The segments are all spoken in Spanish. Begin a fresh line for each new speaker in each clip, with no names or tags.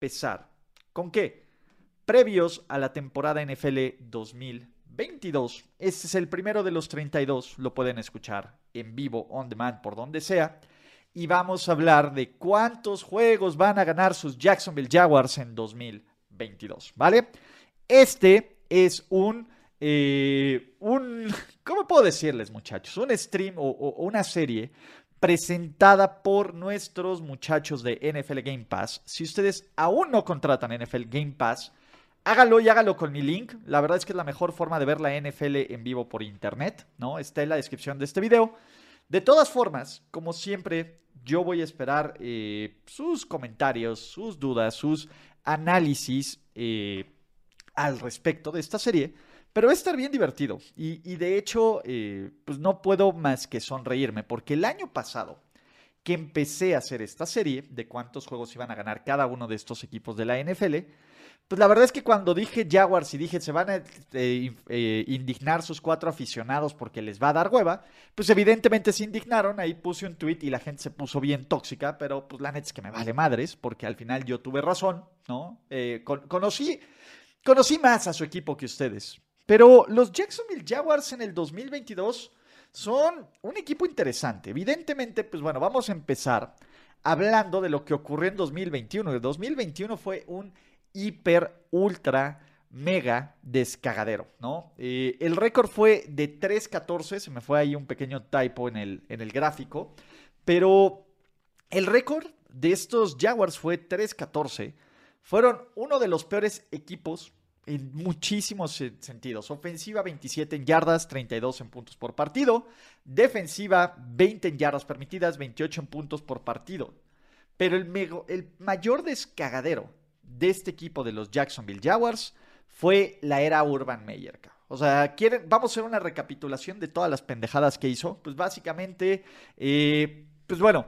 Empezar. ¿Con qué? Previos a la temporada NFL 2022. Este es el primero de los 32. Lo pueden escuchar en vivo, on demand, por donde sea. Y vamos a hablar de cuántos juegos van a ganar sus Jacksonville Jaguars en 2022. ¿Vale? Este es un, eh, un, ¿cómo puedo decirles muchachos? Un stream o, o, una serie presentada por nuestros muchachos de NFL Game Pass. Si ustedes aún no contratan NFL Game Pass, hágalo y hágalo con mi link. La verdad es que es la mejor forma de ver la NFL en vivo por internet, ¿no? Está en la descripción de este video. De todas formas, como siempre, yo voy a esperar eh, sus comentarios, sus dudas, sus análisis. Eh, al respecto de esta serie, pero va a estar bien divertido. Y, de hecho, eh, pues no puedo más que sonreírme, porque el año pasado que empecé a hacer esta serie de cuántos juegos iban a ganar cada uno de estos equipos de la NFL, pues la verdad es que cuando dije Jaguars y dije se van a eh, eh, indignar sus cuatro aficionados porque les va a dar hueva, pues evidentemente se indignaron. Ahí puse un tweet y la gente se puso bien tóxica, pero pues la neta es que me vale madres porque al final yo tuve razón, ¿no? conocí Conocí más a su equipo que ustedes. Pero los Jacksonville Jaguars en el 2022 son un equipo interesante. Evidentemente, pues bueno, vamos a empezar hablando de lo que ocurrió en 2021. El 2021 fue un hiper, ultra, mega descagadero, ¿no? Eh, el récord fue de 3-14, se me fue ahí un pequeño typo en el, en el gráfico, pero el récord de estos Jaguars fue 3-14 fueron uno de los peores equipos en muchísimos sentidos. Ofensiva 27 en yardas, 32 en puntos por partido. Defensiva 20 en yardas permitidas, 28 en puntos por partido. Pero el, mayor descagadero de este equipo de los Jacksonville Jaguars fue la era Urban Meyer. O sea, quieren, vamos a hacer una recapitulación de todas las pendejadas que hizo. Pues básicamente, eh, pues bueno,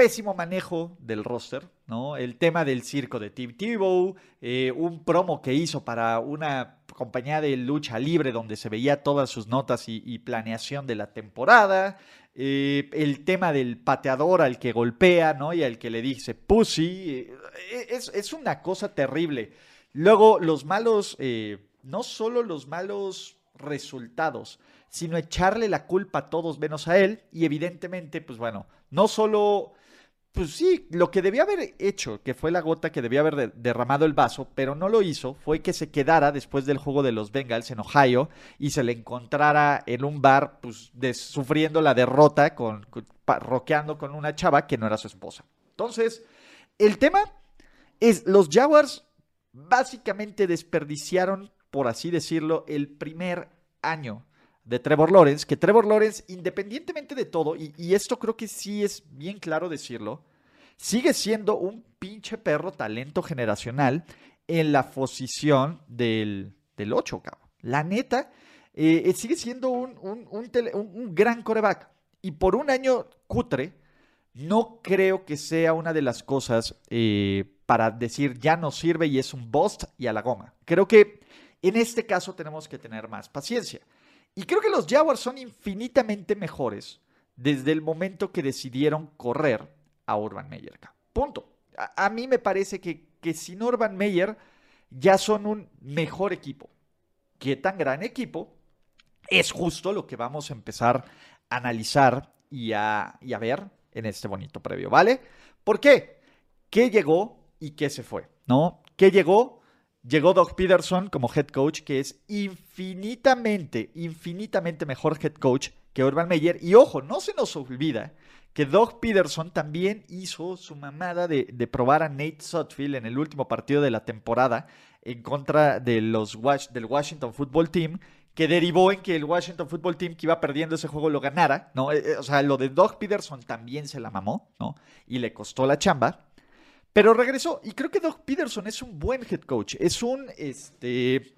pésimo manejo del roster, ¿no? El tema del circo de Tim Tebow, eh, un promo que hizo para una compañía de lucha libre donde se veía todas sus notas y, planeación de la temporada, eh, el tema del pateador al que golpea, ¿no? Y al que le dice pussy, eh, es, una cosa terrible. Luego, los malos, no solo los malos resultados, sino echarle la culpa a todos menos a él. Y evidentemente, pues bueno, no solo pues sí, lo que debía haber hecho, que fue la gota que debía haber derramado el vaso, pero no lo hizo, fue que se quedara después del juego de los Bengals en Ohio y se le encontrara en un bar, pues, sufriendo la derrota, con, roqueando con una chava que no era su esposa. Entonces, el tema es, los Jaguars básicamente desperdiciaron, por así decirlo, el primer año de Trevor Lawrence, que Trevor Lawrence, independientemente de todo, y, esto creo que sí es bien claro decirlo, sigue siendo un pinche perro talento generacional en la posición del, del 8, cabrón. La neta, eh, eh, sigue siendo un, un, gran coreback. Y por un año cutre, no creo que sea una de las cosas eh, para decir ya no sirve y es un bust y a la goma. Creo que en este caso tenemos que tener más paciencia. Y creo que los Jaguars son infinitamente mejores desde el momento que decidieron correr a Urban Meyer. Punto. A, mí me parece que, que sin Urban Meyer ya son un mejor equipo. ¿Qué tan gran equipo? Es justo lo que vamos a empezar a analizar y a, y a ver en este bonito previo, ¿vale? ¿Por qué? ¿Qué llegó y qué se fue? ¿No? ¿Qué llegó? Llegó Doug Peterson como head coach, que es infinitamente, infinitamente mejor head coach que Urban Meyer. Y ojo, no se nos olvida que Doug Peterson también hizo su mamada de, probar a Nate Sutfield en el último partido de la temporada en contra de los, del Washington Football Team, que derivó en que el Washington Football Team que iba perdiendo ese juego lo ganara, ¿no? Eh, eh, o sea, lo de Doug Peterson también se la mamó, ¿no? Y le costó la chamba. Pero regresó y creo que Doug Peterson es un buen head coach, es un, este,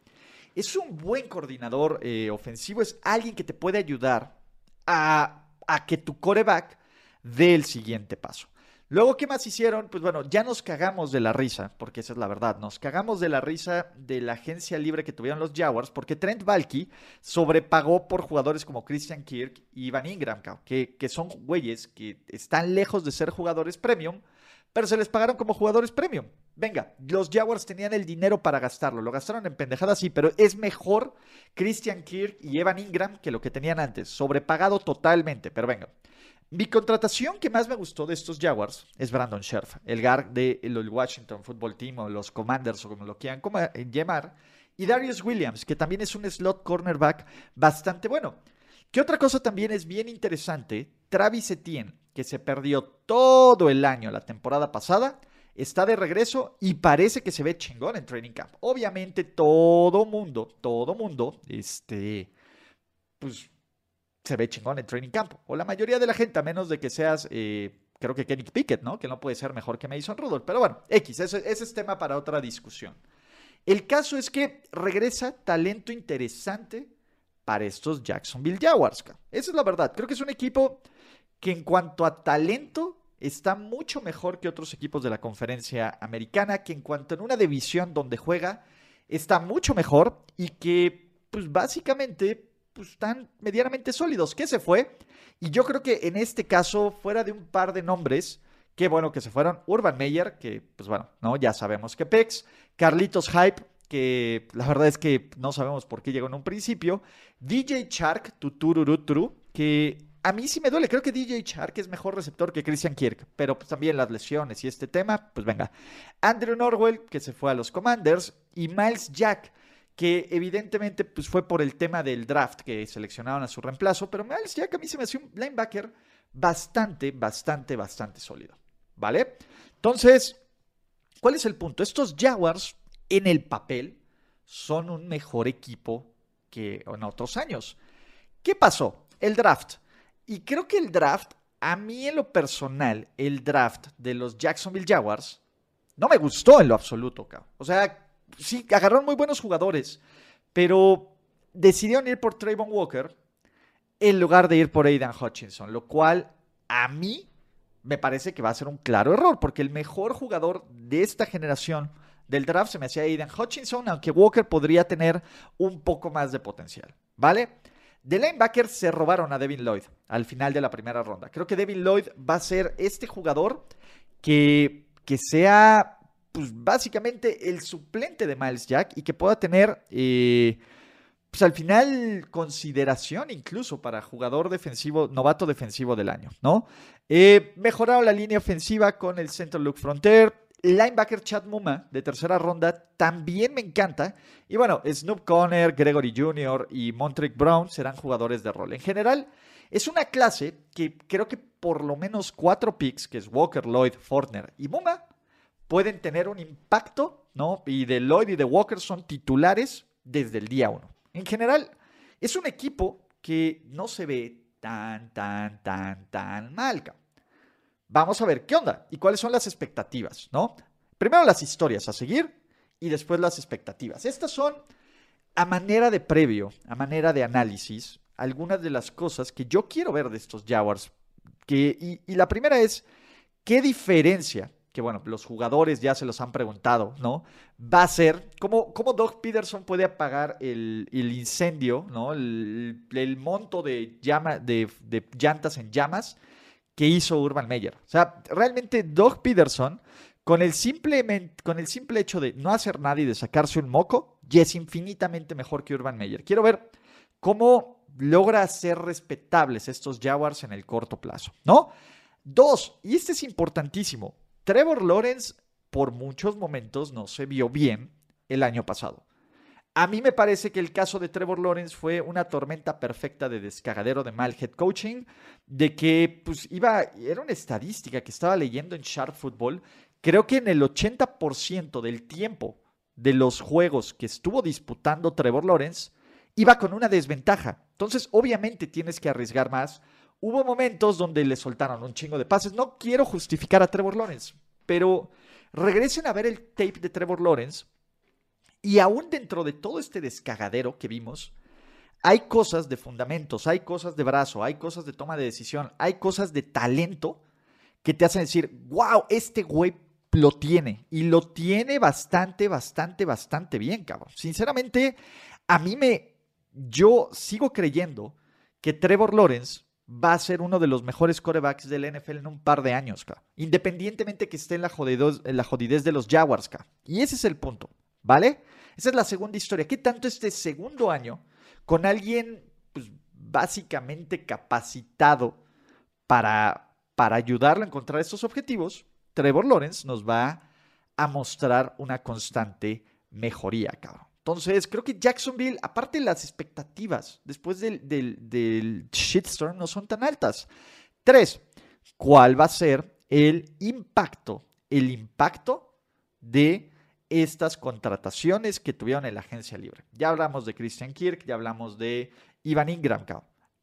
es un buen coordinador eh, ofensivo, es alguien que te puede ayudar a, a que tu coreback dé el siguiente paso. Luego, ¿qué más hicieron? Pues bueno, ya nos cagamos de la risa, porque esa es la verdad. Nos cagamos de la risa de la agencia libre que tuvieron los Jaguars, porque Trent Valky sobrepagó por jugadores como Christian Kirk y Van Ingram, que, que son güeyes que están lejos de ser jugadores premium, pero se les pagaron como jugadores premium. Venga, los Jaguars tenían el dinero para gastarlo, lo gastaron en pendejadas, sí, pero es mejor Christian Kirk y Evan Ingram que lo que tenían antes, sobrepagado totalmente, pero venga. Mi contratación que más me gustó de estos Jaguars es Brandon Scherf, el guard del Washington Football Team o los Commanders o como lo quieran eh, llamar, y Darius Williams, que también es un slot cornerback bastante bueno. ¿Qué otra cosa también es bien interesante? Travis Etienne, que se perdió todo el año la temporada pasada, está de regreso y parece que se ve chingón en Training Camp. Obviamente todo mundo, todo mundo, este, pues se ve chingón en training camp. O la mayoría de la gente, a menos de que seas, eh, creo que Kenny Pickett, ¿no? Que no puede ser mejor que Mason Rudolph. Pero bueno, X, ese, es tema para otra discusión. El caso es que regresa talento interesante para estos Jacksonville Jaguars. Esa es la verdad. Creo que es un equipo que en cuanto a talento está mucho mejor que otros equipos de la conferencia americana, que en cuanto en una división donde juega está mucho mejor y que pues básicamente pues, están medianamente sólidos. ¿Qué se fue? Y yo creo que en este caso, fuera de un par de nombres, qué bueno que se fueron. Urban Meyer, que pues bueno, ¿no? Ya sabemos que Pex. Carlitos Hype, que la verdad es que no sabemos por qué llegó en un principio. DJ Shark, tutururuturu, que a mí sí me duele. Creo que DJ Shark es mejor receptor que Christian Kirk, pero pues también las lesiones y este tema, pues venga. Andrew Norwell, que se fue a los Commanders, y Miles Jack que evidentemente pues, fue por el tema del draft que seleccionaron a su reemplazo, pero Miles Jack a mí se me hacía un linebacker bastante, bastante, bastante sólido. ¿Vale? Entonces, ¿cuál es el punto? Estos Jaguars en el papel son un mejor equipo que en otros años. ¿Qué pasó? El draft. Y creo que el draft, a mí en lo personal, el draft de los Jacksonville Jaguars no me gustó en lo absoluto, cabrón. O sea, sí, agarraron muy buenos jugadores, pero decidieron ir por Trayvon Walker en lugar de ir por Aidan Hutchinson, lo cual a mí me parece que va a ser un claro error, porque el mejor jugador de esta generación del draft se me hacía Aidan Hutchinson, aunque Walker podría tener un poco más de potencial, ¿vale? De linebacker se robaron a Devin Lloyd al final de la primera ronda. Creo que Devin Lloyd va a ser este jugador que, que sea pues básicamente el suplente de Miles Jack y que pueda tener, eh, pues al final, consideración incluso para jugador defensivo, novato defensivo del año, ¿no? Eh, la línea ofensiva con el Center Luke Frontier. Linebacker Chad Muma de tercera ronda también me encanta. Y bueno, Snoop Conner, Gregory Jr. y Montrek Brown serán jugadores de rol. En general, es una clase que creo que por lo menos cuatro picks, que es Walker, Lloyd, Fortner y Muma, pueden tener un impacto, ¿no? Y de Lloyd y de Walker son titulares desde el día uno. En general, es un equipo que no se ve tan, tan, tan, tan mal. Vamos a ver qué onda y cuáles son las expectativas, ¿no? Primero las historias a seguir y después las expectativas. Estas son, a manera de previo, a manera de análisis, algunas de las cosas que yo quiero ver de estos Jaguars. Que, y, y la primera es, ¿qué diferencia que bueno, los jugadores ya se los han preguntado, ¿no? Va a ser, ¿cómo, cómo Doug Peterson puede apagar el, incendio, ¿no? El, monto de, llama, de, llantas en llamas que hizo Urban Meyer. O sea, realmente Doug Peterson, con el, simple, con el simple hecho de no hacer nada y de sacarse un moco, ya es infinitamente mejor que Urban Meyer. Quiero ver cómo logra hacer respetables estos Jaguars en el corto plazo, ¿no? Dos, y este es importantísimo, Trevor Lawrence por muchos momentos no se vio bien el año pasado. A mí me parece que el caso de Trevor Lawrence fue una tormenta perfecta de descagadero de mal head coaching, de que pues iba, era una estadística que estaba leyendo en Sharp Football, creo que en el 80% del tiempo de los juegos que estuvo disputando Trevor Lawrence, iba con una desventaja. Entonces, obviamente tienes que arriesgar más, Hubo momentos donde le soltaron un chingo de pases. No quiero justificar a Trevor Lawrence, pero regresen a ver el tape de Trevor Lawrence y aún dentro de todo este descagadero que vimos, hay cosas de fundamentos, hay cosas de brazo, hay cosas de toma de decisión, hay cosas de talento que te hacen decir, wow, este güey lo tiene. Y lo tiene bastante, bastante, bastante bien, cabrón. Sinceramente, a mí me... Yo sigo creyendo que Trevor Lawrence va a ser uno de los mejores corebacks del NFL en un par de años, cabrón. Independientemente que esté en la, jodidez, en la jodidez de los Jaguars, cabrón. Y ese es el punto, ¿vale? Esa es la segunda historia. ¿Qué tanto este segundo año con alguien pues, básicamente capacitado para, para ayudarlo a encontrar estos objetivos, Trevor Lawrence nos va a mostrar una constante mejoría, cabrón. Entonces, creo que Jacksonville, aparte las expectativas después del, del, del shitstorm, no son tan altas. Tres, ¿cuál va a ser el impacto? El impacto de estas contrataciones que tuvieron en la agencia libre. Ya hablamos de Christian Kirk, ya hablamos de Ivan Ingram.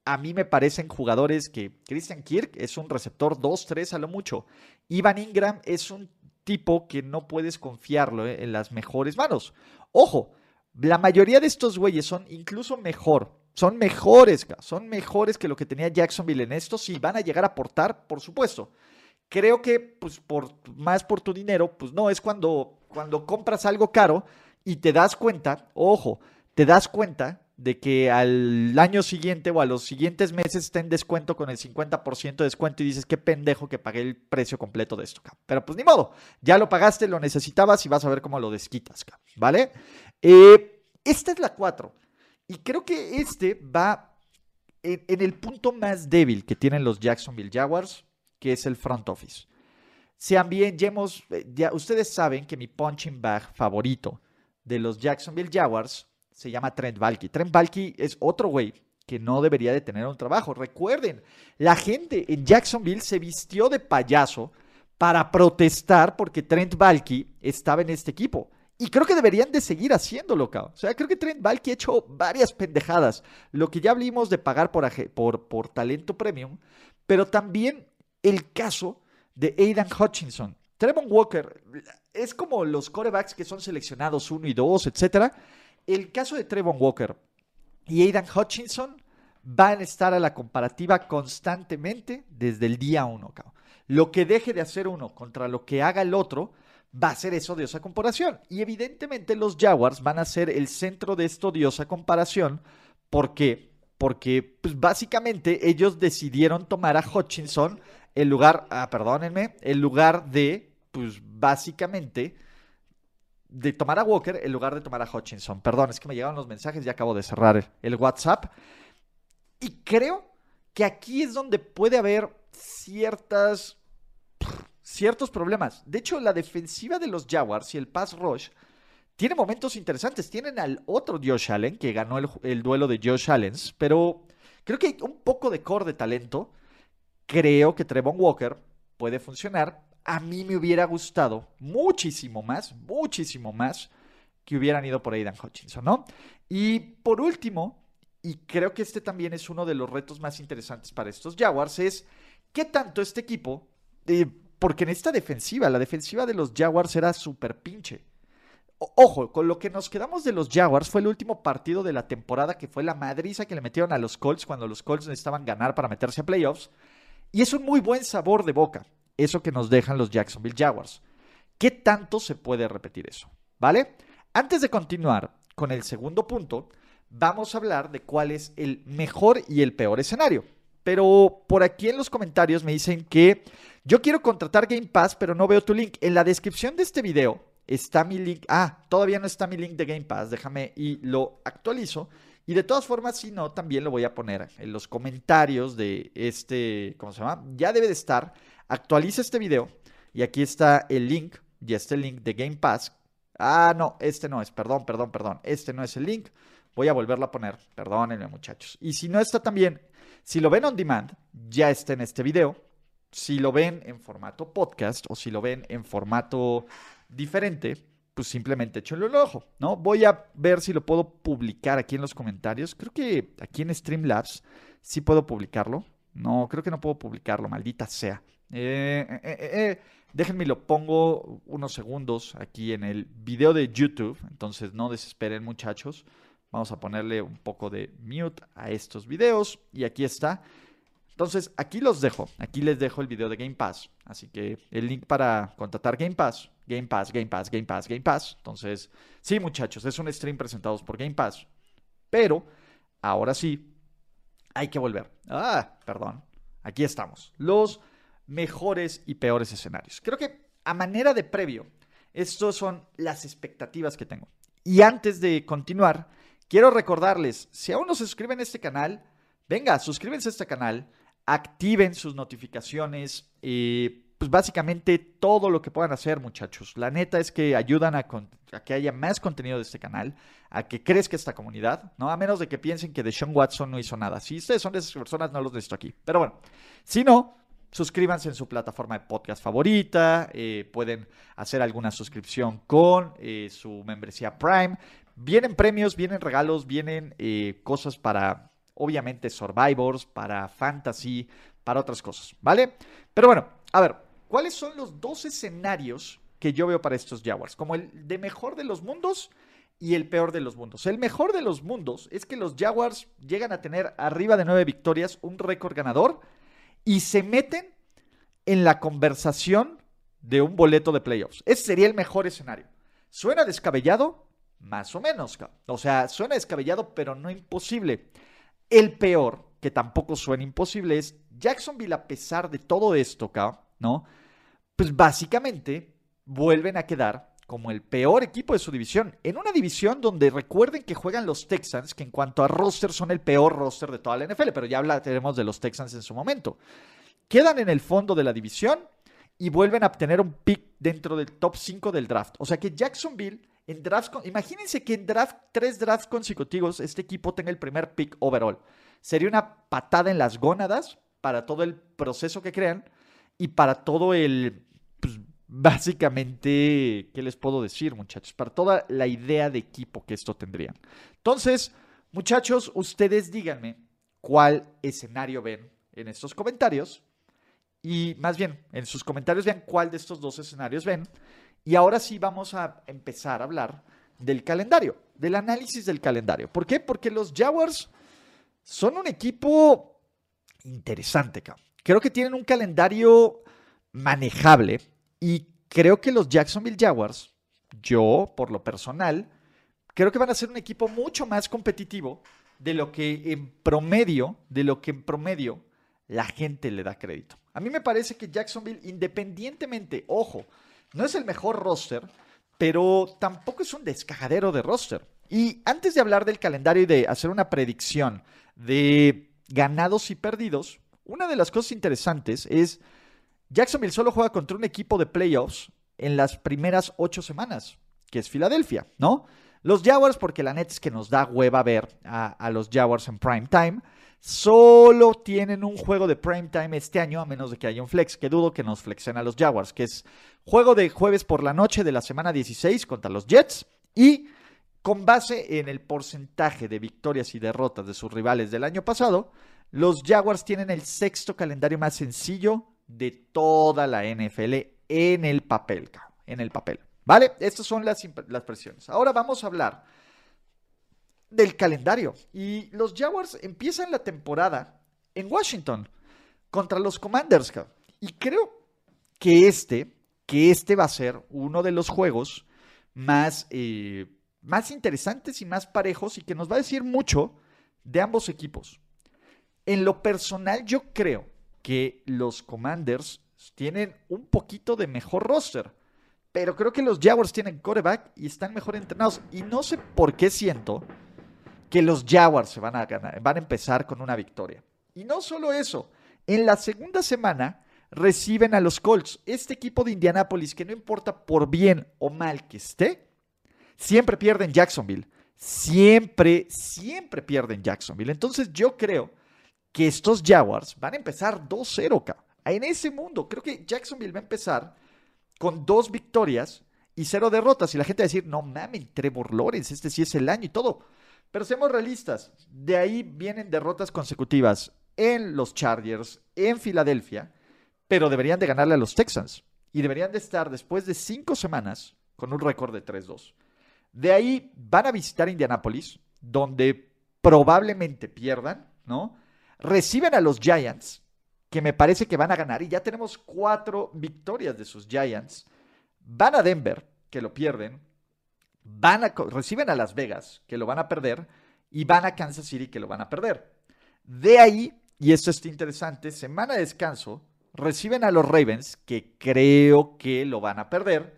A mí me parecen jugadores que Christian Kirk es un receptor 2-3 a lo mucho. Ivan Ingram es un tipo que no puedes confiarlo eh, en las mejores manos. Ojo, la mayoría de estos güeyes son incluso mejor. Son mejores, son mejores que lo que tenía Jacksonville en esto. Si van a llegar a aportar, por supuesto. Creo que, pues, por más por tu dinero, pues no, es cuando cuando compras algo caro y te das cuenta, ojo, te das cuenta de que al año siguiente o a los siguientes meses está en descuento con el 50% de descuento y dices, qué pendejo que pagué el precio completo de esto, pero pues ni modo, ya lo pagaste, lo necesitabas y vas a ver cómo lo desquitas, ¿vale? Eh, esta es la 4 y creo que este va en, en el punto más débil que tienen los Jacksonville Jaguars, que es el front office. Sean bien, ya, hemos, eh, ustedes saben que mi punching bag favorito de los Jacksonville Jaguars se llama Trent Balky. Trent Balky es otro güey que no debería de tener un trabajo. Recuerden, la gente en Jacksonville se vistió de payaso para protestar porque Trent Balky estaba en este equipo. Y creo que deberían de seguir haciéndolo, cabrón. O sea, creo que Trent Balky ha hecho varias pendejadas. Lo que ya hablamos de pagar por, por, por talento premium, pero también el caso de Aidan Hutchinson. Trevon Walker es como los corebacks que son seleccionados 1 y 2, etc. El caso de Trevon Walker y Aidan Hutchinson van a estar a la comparativa constantemente desde el día 1. Lo que deje de hacer uno contra lo que haga el otro va a ser esa odiosa comparación. Y evidentemente los Jaguars van a ser el centro de esta odiosa comparación. ¿Por qué? Porque pues, básicamente ellos decidieron tomar a Hutchinson el lugar, ah, perdónenme, el lugar de, pues básicamente, de tomar a Walker en lugar de tomar a Hutchinson. Perdón, es que me llegaron los mensajes y acabo de cerrar el WhatsApp. Y creo que aquí es donde puede haber ciertas, ciertos problemas. De hecho, la defensiva de los Jaguars y el pass rush tiene momentos interesantes. Tienen al otro Josh Allen, que ganó el, el duelo de Josh Allen, pero creo que hay un poco de core de talento creo que Trevon Walker puede funcionar. A mí me hubiera gustado muchísimo más, muchísimo más que hubieran ido por Aidan Hutchinson, ¿no? Y por último, y creo que este también es uno de los retos más interesantes para estos Jaguars, es qué tanto este equipo, eh, porque en esta defensiva, la defensiva de los Jaguars era súper pinche. Ojo, con lo que nos quedamos de los Jaguars fue el último partido de la temporada que fue la madriza que le metieron a los Colts cuando los Colts necesitaban ganar para meterse a playoffs. Y es un muy buen sabor de boca, eso que nos dejan los Jacksonville Jaguars. ¿Qué tanto se puede repetir eso? ¿Vale? Antes de continuar con el segundo punto, vamos a hablar de cuál es el mejor y el peor escenario. Pero por aquí en los comentarios me dicen que yo quiero contratar Game Pass, pero no veo tu link. En la descripción de este video está mi link. Ah, todavía no está mi link de Game Pass. Déjame y lo actualizo. Y de todas formas, si no, también lo voy a poner en los comentarios de este, ¿cómo se llama? Ya debe de estar. Actualiza este video y aquí está el link, y este link de Game Pass. Ah, no, este no es, perdón, perdón, perdón. Este no es el link. Voy a volverlo a poner, perdónenme muchachos. Y si no está también, si lo ven on demand, ya está en este video. Si lo ven en formato podcast o si lo ven en formato diferente, pues simplemente échenle un ojo, ¿no? Voy a ver si lo puedo publicar aquí en los comentarios. Creo que aquí en Streamlabs sí puedo publicarlo. No, creo que no puedo publicarlo, maldita sea. Eh, eh, eh, déjenme lo pongo unos segundos aquí en el video de YouTube. Entonces no desesperen muchachos. Vamos a ponerle un poco de mute a estos videos. Y aquí está. Entonces, aquí los dejo. Aquí les dejo el video de Game Pass. Así que el link para contratar Game Pass. Game Pass, Game Pass, Game Pass, Game Pass. Entonces, sí, muchachos, es un stream presentados por Game Pass. Pero, ahora sí, hay que volver. Ah, perdón. Aquí estamos. Los mejores y peores escenarios. Creo que a manera de previo, estas son las expectativas que tengo. Y antes de continuar, quiero recordarles, si aún no se suscriben a este canal, venga, suscríbanse a este canal activen sus notificaciones. y pues básicamente todo lo que puedan hacer, muchachos. La neta es que ayudan a, que haya más contenido de este canal, a que crezca esta comunidad, ¿no? A menos de que piensen que Deshaun Watson no hizo nada. Si ustedes son de esas personas, no los necesito aquí. Pero bueno, si no, suscríbanse en su plataforma de podcast favorita. Eh, pueden hacer alguna suscripción con eh, su membresía Prime. Vienen premios, vienen regalos, vienen eh, cosas para obviamente Survivors, para Fantasy, para otras cosas, ¿vale? Pero bueno, a ver, ¿cuáles son los dos escenarios que yo veo para estos Jaguars? Como el de mejor de los mundos y el peor de los mundos. El mejor de los mundos es que los Jaguars llegan a tener arriba de nueve victorias, un récord ganador, y se meten en la conversación de un boleto de playoffs. Ese sería el mejor escenario. ¿Suena descabellado? Más o menos. O sea, suena descabellado, pero no imposible. El peor, que tampoco suena imposible, es Jacksonville, a pesar de todo esto, ¿no? Pues básicamente vuelven a quedar como el peor equipo de su división. En una división donde recuerden que juegan los Texans, que en cuanto a roster son el peor roster de toda la NFL, pero ya hablaremos de los Texans en su momento. Quedan en el fondo de la división y vuelven a obtener un pick dentro del top 5 del draft. O sea que Jacksonville en drafts, imagínense que en draft, tres drafts consecutivos este equipo tenga el primer pick overall. Sería una patada en las gónadas para todo el proceso que crean y para todo el, pues, básicamente, ¿qué les puedo decir muchachos? Para toda la idea de equipo que esto tendrían. Entonces, muchachos, ustedes díganme cuál escenario ven en estos comentarios. Y más bien, en sus comentarios vean cuál de estos dos escenarios ven. Y ahora sí vamos a empezar a hablar del calendario, del análisis del calendario. ¿Por qué? Porque los Jaguars son un equipo interesante, Creo que tienen un calendario manejable y creo que los Jacksonville Jaguars, yo por lo personal, creo que van a ser un equipo mucho más competitivo de lo que en promedio, de lo que en promedio la gente le da crédito. A mí me parece que Jacksonville, independientemente, ojo, no es el mejor roster, pero tampoco es un descajadero de roster. Y antes de hablar del calendario y de hacer una predicción de ganados y perdidos, una de las cosas interesantes es Jacksonville solo juega contra un equipo de playoffs en las primeras ocho semanas, que es Filadelfia, ¿no? Los Jaguars, porque la neta es que nos da hueva ver a, a los Jaguars en prime time. Solo tienen un juego de prime time este año, a menos de que haya un flex, que dudo que nos flexen a los Jaguars, que es juego de jueves por la noche de la semana 16 contra los Jets y con base en el porcentaje de victorias y derrotas de sus rivales del año pasado, los Jaguars tienen el sexto calendario más sencillo de toda la NFL en el papel, en el papel. ¿Vale? Estas son las, las presiones. Ahora vamos a hablar del calendario. Y los Jaguars empiezan la temporada en Washington contra los Commanders. Y creo que este, que este va a ser uno de los juegos más, eh, más interesantes y más parejos y que nos va a decir mucho de ambos equipos. En lo personal, yo creo que los Commanders tienen un poquito de mejor roster. Pero creo que los Jaguars tienen coreback y están mejor entrenados. Y no sé por qué siento que los Jaguars se van a ganar, van a empezar con una victoria. Y no solo eso, en la segunda semana reciben a los Colts, este equipo de Indianápolis que no importa por bien o mal que esté, siempre pierden Jacksonville. Siempre, siempre pierden Jacksonville. Entonces yo creo que estos Jaguars van a empezar 2-0 En ese mundo, creo que Jacksonville va a empezar con dos victorias y cero derrotas. Y la gente va a decir, no mames, Trevor Lawrence, este sí es el año y todo. Pero seamos realistas, de ahí vienen derrotas consecutivas en los Chargers, en Filadelfia, pero deberían de ganarle a los Texans. Y deberían de estar después de cinco semanas con un récord de 3-2. De ahí van a visitar Indianápolis, donde probablemente pierdan, ¿no? Reciben a los Giants, que me parece que van a ganar, y ya tenemos cuatro victorias de sus Giants. Van a Denver, que lo pierden. Van a, reciben a Las Vegas, que lo van a perder. Y van a Kansas City, que lo van a perder. De ahí, y esto está interesante, semana de descanso, reciben a los Ravens, que creo que lo van a perder.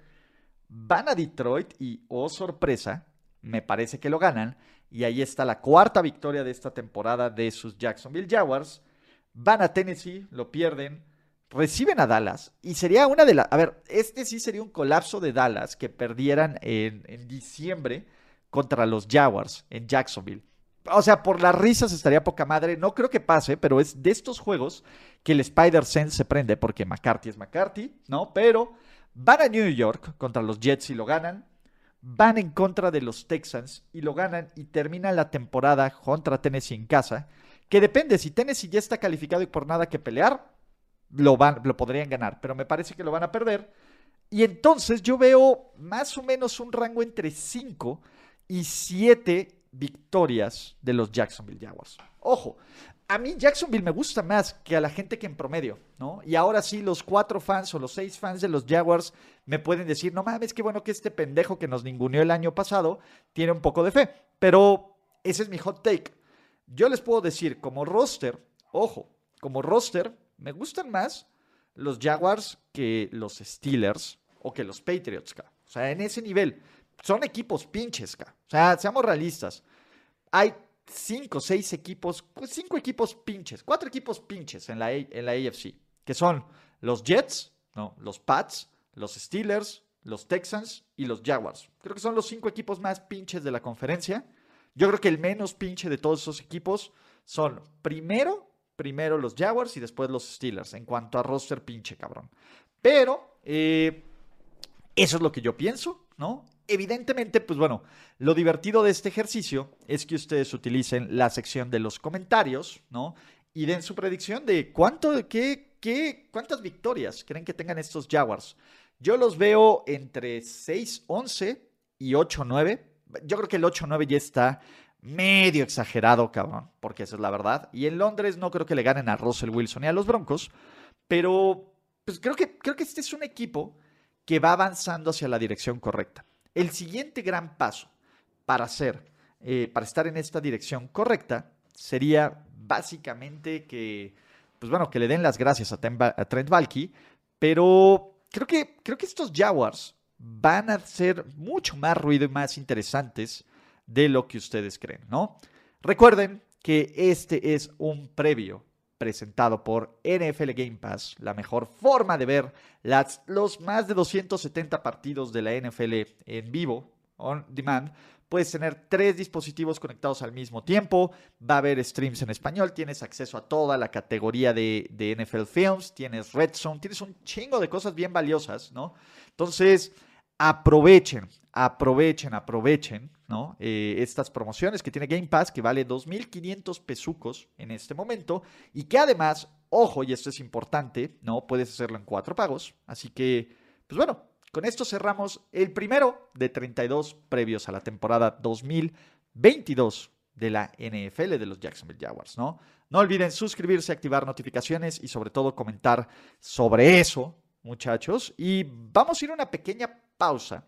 Van a Detroit y, oh sorpresa, me parece que lo ganan. Y ahí está la cuarta victoria de esta temporada de sus Jacksonville Jaguars. Van a Tennessee, lo pierden. Reciben a Dallas. Y sería una de las... A ver, este sí sería un colapso de Dallas que perdieran en, en diciembre contra los Jaguars en Jacksonville. O sea, por las risas estaría poca madre. No creo que pase, pero es de estos juegos que el Spider-Sense se prende porque McCarthy es McCarthy, ¿no? Pero van a New York contra los Jets y lo ganan. Van en contra de los Texans y lo ganan y terminan la temporada contra Tennessee en casa. Que depende, si Tennessee ya está calificado y por nada que pelear, lo, van, lo podrían ganar. Pero me parece que lo van a perder. Y entonces yo veo más o menos un rango entre 5 y 7 victorias de los Jacksonville Jaguars. Ojo, a mí Jacksonville me gusta más que a la gente que en promedio, ¿no? Y ahora sí, los cuatro fans o los seis fans de los Jaguars me pueden decir, no mames, qué bueno que este pendejo que nos ninguneó el año pasado tiene un poco de fe. Pero ese es mi hot take. Yo les puedo decir, como roster, ojo, como roster, me gustan más los Jaguars que los Steelers o que los Patriots, O sea, en ese nivel son equipos pinches, O sea, seamos realistas. Hay cinco, seis equipos, cinco equipos pinches, cuatro equipos pinches en la, en la AFC, que son los Jets, no, los Pats, los Steelers, los Texans y los Jaguars. Creo que son los cinco equipos más pinches de la conferencia. Yo creo que el menos pinche de todos esos equipos son primero, primero los Jaguars y después los Steelers, en cuanto a roster pinche, cabrón. Pero eh, eso es lo que yo pienso, ¿no? Evidentemente, pues bueno, lo divertido de este ejercicio es que ustedes utilicen la sección de los comentarios, ¿no? Y den su predicción de cuánto, qué, qué, cuántas victorias creen que tengan estos Jaguars. Yo los veo entre 6-11 y 8-9. Yo creo que el 8-9 ya está medio exagerado, cabrón, porque esa es la verdad. Y en Londres no creo que le ganen a Russell Wilson y a los Broncos, pero pues creo que, creo que este es un equipo que va avanzando hacia la dirección correcta. El siguiente gran paso para hacer, eh, para estar en esta dirección correcta, sería básicamente que, pues bueno, que le den las gracias a, Trent Valky, pero creo que, creo que estos Jaguars van a ser mucho más ruido y más interesantes de lo que ustedes creen, ¿no? Recuerden que este es un previo presentado por NFL Game Pass, la mejor forma de ver los más de 270 partidos de la NFL en vivo, on demand. Puedes tener tres dispositivos conectados al mismo tiempo, va a haber streams en español, tienes acceso a toda la categoría de, de NFL Films, tienes Red Zone, tienes un chingo de cosas bien valiosas, ¿no? Entonces, aprovechen, aprovechen, aprovechen, Eh, estas promociones que tiene Game Pass, que vale 2.500 pesucos en este momento, y que además, ojo, y esto es importante, ¿no? Puedes hacerlo en cuatro pagos, así que, pues bueno, con esto cerramos el primero de 32 previos a la temporada 2022 de la NFL de los Jacksonville Jaguars, ¿no? No olviden suscribirse, activar notificaciones y sobre todo comentar sobre eso, muchachos. Y vamos a ir a una pequeña pausa.